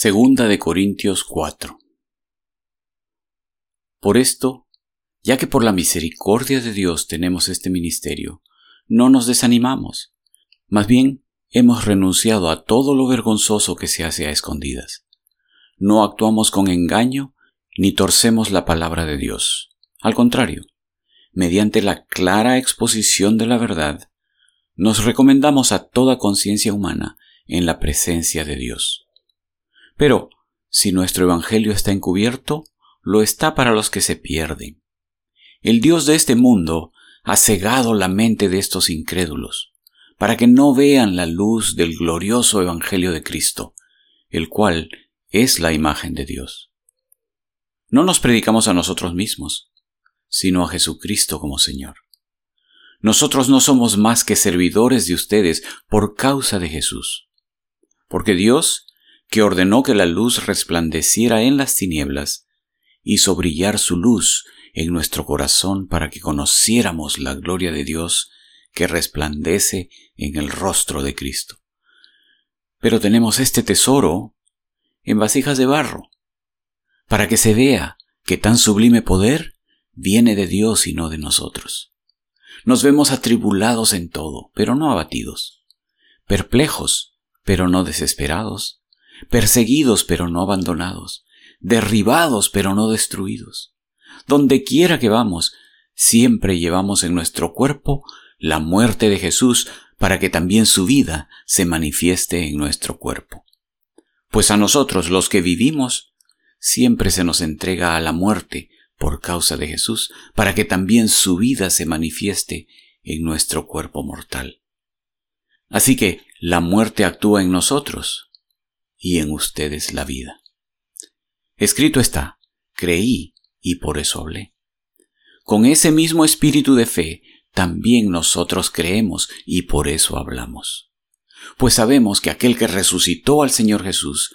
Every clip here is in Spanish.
Segunda de Corintios 4. Por esto, ya que por la misericordia de Dios tenemos este ministerio, no nos desanimamos. Más bien, hemos renunciado a todo lo vergonzoso que se hace a escondidas. No actuamos con engaño ni torcemos la palabra de Dios. Al contrario, mediante la clara exposición de la verdad, nos recomendamos a toda conciencia humana en la presencia de Dios. Pero, si nuestro Evangelio está encubierto, lo está para los que se pierden. El Dios de este mundo ha cegado la mente de estos incrédulos, para que no vean la luz del glorioso Evangelio de Cristo, el cual es la imagen de Dios. No nos predicamos a nosotros mismos, sino a Jesucristo como Señor. Nosotros no somos más que servidores de ustedes por causa de Jesús, porque Dios que ordenó que la luz resplandeciera en las tinieblas, hizo brillar su luz en nuestro corazón para que conociéramos la gloria de Dios que resplandece en el rostro de Cristo. Pero tenemos este tesoro en vasijas de barro, para que se vea que tan sublime poder viene de Dios y no de nosotros. Nos vemos atribulados en todo, pero no abatidos, perplejos, pero no desesperados, perseguidos pero no abandonados, derribados pero no destruidos. Donde quiera que vamos, siempre llevamos en nuestro cuerpo la muerte de Jesús para que también su vida se manifieste en nuestro cuerpo. Pues a nosotros los que vivimos, siempre se nos entrega a la muerte por causa de Jesús, para que también su vida se manifieste en nuestro cuerpo mortal. Así que la muerte actúa en nosotros, y en ustedes la vida. Escrito está, creí y por eso hablé. Con ese mismo espíritu de fe, también nosotros creemos y por eso hablamos. Pues sabemos que aquel que resucitó al Señor Jesús,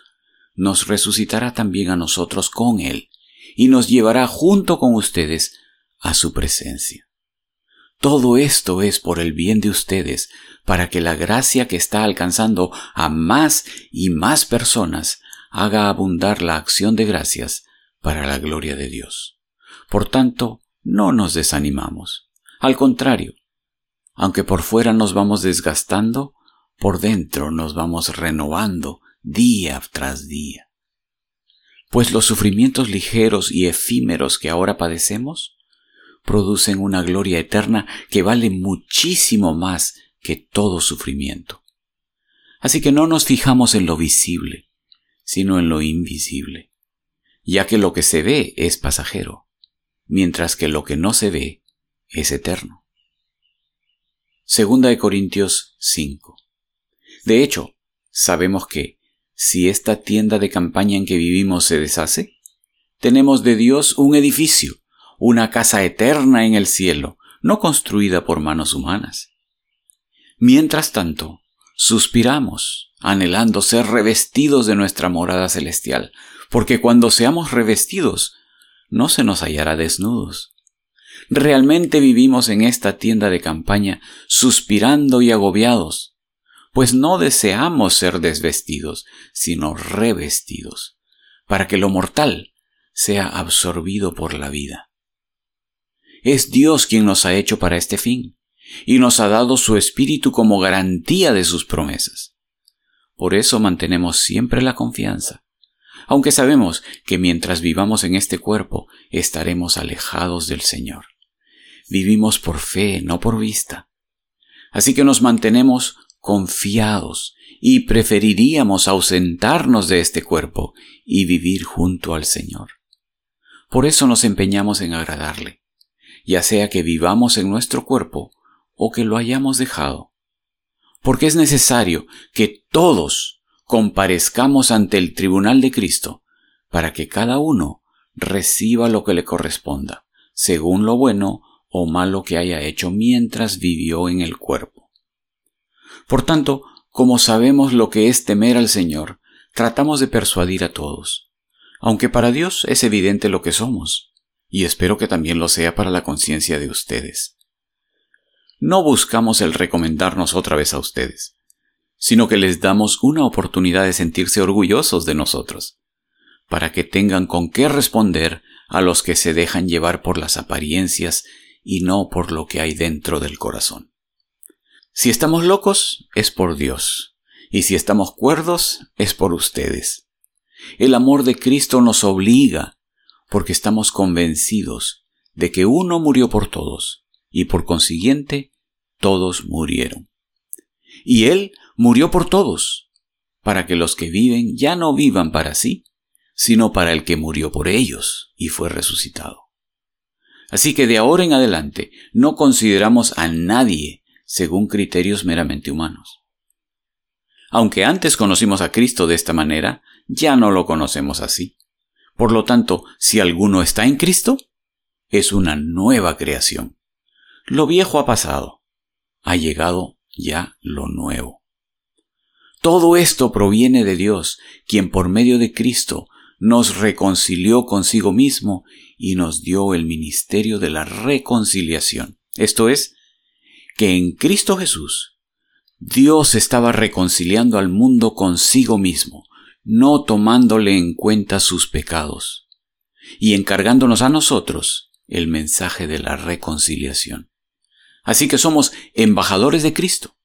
nos resucitará también a nosotros con Él, y nos llevará junto con ustedes a su presencia. Todo esto es por el bien de ustedes, para que la gracia que está alcanzando a más y más personas haga abundar la acción de gracias para la gloria de Dios. Por tanto, no nos desanimamos. Al contrario, aunque por fuera nos vamos desgastando, por dentro nos vamos renovando día tras día. Pues los sufrimientos ligeros y efímeros que ahora padecemos producen una gloria eterna que vale muchísimo más que todo sufrimiento. Así que no nos fijamos en lo visible, sino en lo invisible, ya que lo que se ve es pasajero, mientras que lo que no se ve es eterno. Segunda de Corintios 5. De hecho, sabemos que, si esta tienda de campaña en que vivimos se deshace, tenemos de Dios un edificio, una casa eterna en el cielo, no construida por manos humanas. Mientras tanto, suspiramos, anhelando ser revestidos de nuestra morada celestial, porque cuando seamos revestidos, no se nos hallará desnudos. Realmente vivimos en esta tienda de campaña suspirando y agobiados, pues no deseamos ser desvestidos, sino revestidos, para que lo mortal sea absorbido por la vida. Es Dios quien nos ha hecho para este fin, y nos ha dado su Espíritu como garantía de sus promesas. Por eso mantenemos siempre la confianza, aunque sabemos que mientras vivamos en este cuerpo estaremos alejados del Señor. Vivimos por fe, no por vista. Así que nos mantenemos confiados y preferiríamos ausentarnos de este cuerpo y vivir junto al Señor. Por eso nos empeñamos en agradarle ya sea que vivamos en nuestro cuerpo o que lo hayamos dejado. Porque es necesario que todos comparezcamos ante el tribunal de Cristo para que cada uno reciba lo que le corresponda, según lo bueno o malo que haya hecho mientras vivió en el cuerpo. Por tanto, como sabemos lo que es temer al Señor, tratamos de persuadir a todos, aunque para Dios es evidente lo que somos y espero que también lo sea para la conciencia de ustedes. No buscamos el recomendarnos otra vez a ustedes, sino que les damos una oportunidad de sentirse orgullosos de nosotros, para que tengan con qué responder a los que se dejan llevar por las apariencias y no por lo que hay dentro del corazón. Si estamos locos, es por Dios, y si estamos cuerdos, es por ustedes. El amor de Cristo nos obliga, porque estamos convencidos de que uno murió por todos, y por consiguiente, todos murieron. Y Él murió por todos, para que los que viven ya no vivan para sí, sino para el que murió por ellos y fue resucitado. Así que de ahora en adelante no consideramos a nadie según criterios meramente humanos. Aunque antes conocimos a Cristo de esta manera, ya no lo conocemos así. Por lo tanto, si alguno está en Cristo, es una nueva creación. Lo viejo ha pasado, ha llegado ya lo nuevo. Todo esto proviene de Dios, quien por medio de Cristo nos reconcilió consigo mismo y nos dio el ministerio de la reconciliación. Esto es, que en Cristo Jesús Dios estaba reconciliando al mundo consigo mismo, no tomándole en cuenta sus pecados, y encargándonos a nosotros el mensaje de la reconciliación. Así que somos embajadores de Cristo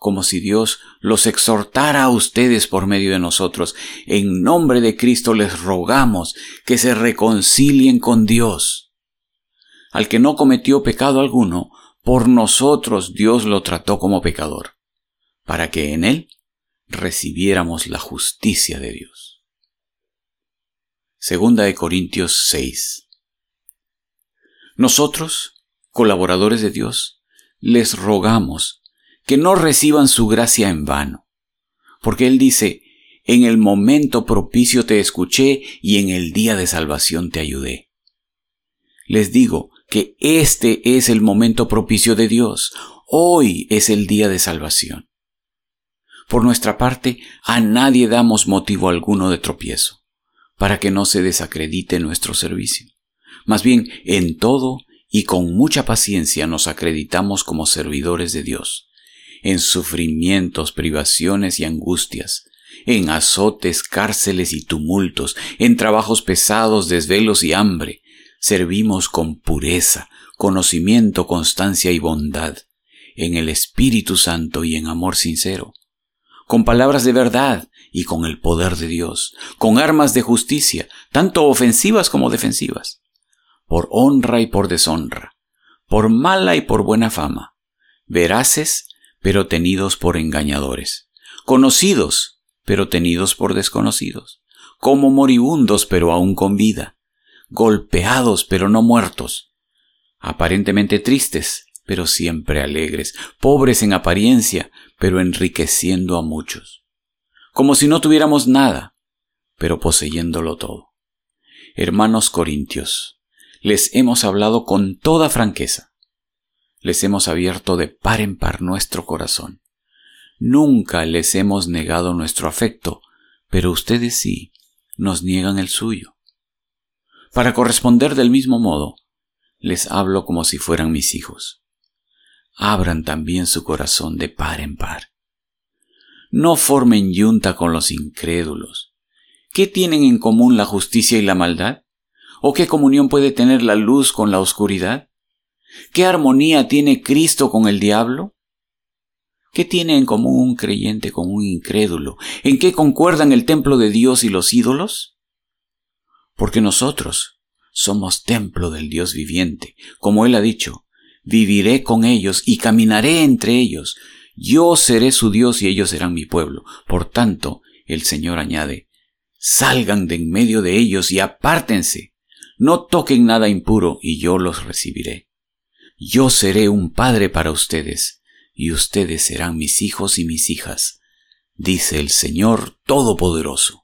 como si Dios los exhortara a ustedes por medio de nosotros. En nombre de Cristo les rogamos que se reconcilien con Dios. Al que no cometió pecado alguno, por nosotros Dios lo trató como pecador, para que en él recibiéramos la justicia de Dios. Segunda de Corintios 6. Nosotros, colaboradores de Dios, les rogamos que no reciban su gracia en vano. Porque Él dice, en el momento propicio te escuché y en el día de salvación te ayudé. Les digo que este es el momento propicio de Dios. Hoy es el día de salvación. Por nuestra parte, a nadie damos motivo alguno de tropiezo, para que no se desacredite nuestro servicio. Más bien, en todo y con mucha paciencia nos acreditamos como servidores de Dios en sufrimientos, privaciones y angustias, en azotes, cárceles y tumultos, en trabajos pesados, desvelos y hambre. Servimos con pureza, conocimiento, constancia y bondad, en el Espíritu Santo y en amor sincero, con palabras de verdad y con el poder de Dios, con armas de justicia, tanto ofensivas como defensivas, por honra y por deshonra, por mala y por buena fama, veraces pero tenidos por engañadores, conocidos, pero tenidos por desconocidos, como moribundos, pero aún con vida, golpeados, pero no muertos, aparentemente tristes, pero siempre alegres, pobres en apariencia, pero enriqueciendo a muchos, como si no tuviéramos nada, pero poseyéndolo todo. Hermanos Corintios, les hemos hablado con toda franqueza les hemos abierto de par en par nuestro corazón. Nunca les hemos negado nuestro afecto, pero ustedes sí nos niegan el suyo. Para corresponder del mismo modo, les hablo como si fueran mis hijos. Abran también su corazón de par en par. No formen yunta con los incrédulos. ¿Qué tienen en común la justicia y la maldad? ¿O qué comunión puede tener la luz con la oscuridad? ¿Qué armonía tiene Cristo con el diablo? ¿Qué tiene en común un creyente con un incrédulo? ¿En qué concuerdan el templo de Dios y los ídolos? Porque nosotros somos templo del Dios viviente, como Él ha dicho, viviré con ellos y caminaré entre ellos. Yo seré su Dios y ellos serán mi pueblo. Por tanto, el Señor añade, salgan de en medio de ellos y apártense. No toquen nada impuro y yo los recibiré. Yo seré un padre para ustedes, y ustedes serán mis hijos y mis hijas, dice el Señor Todopoderoso.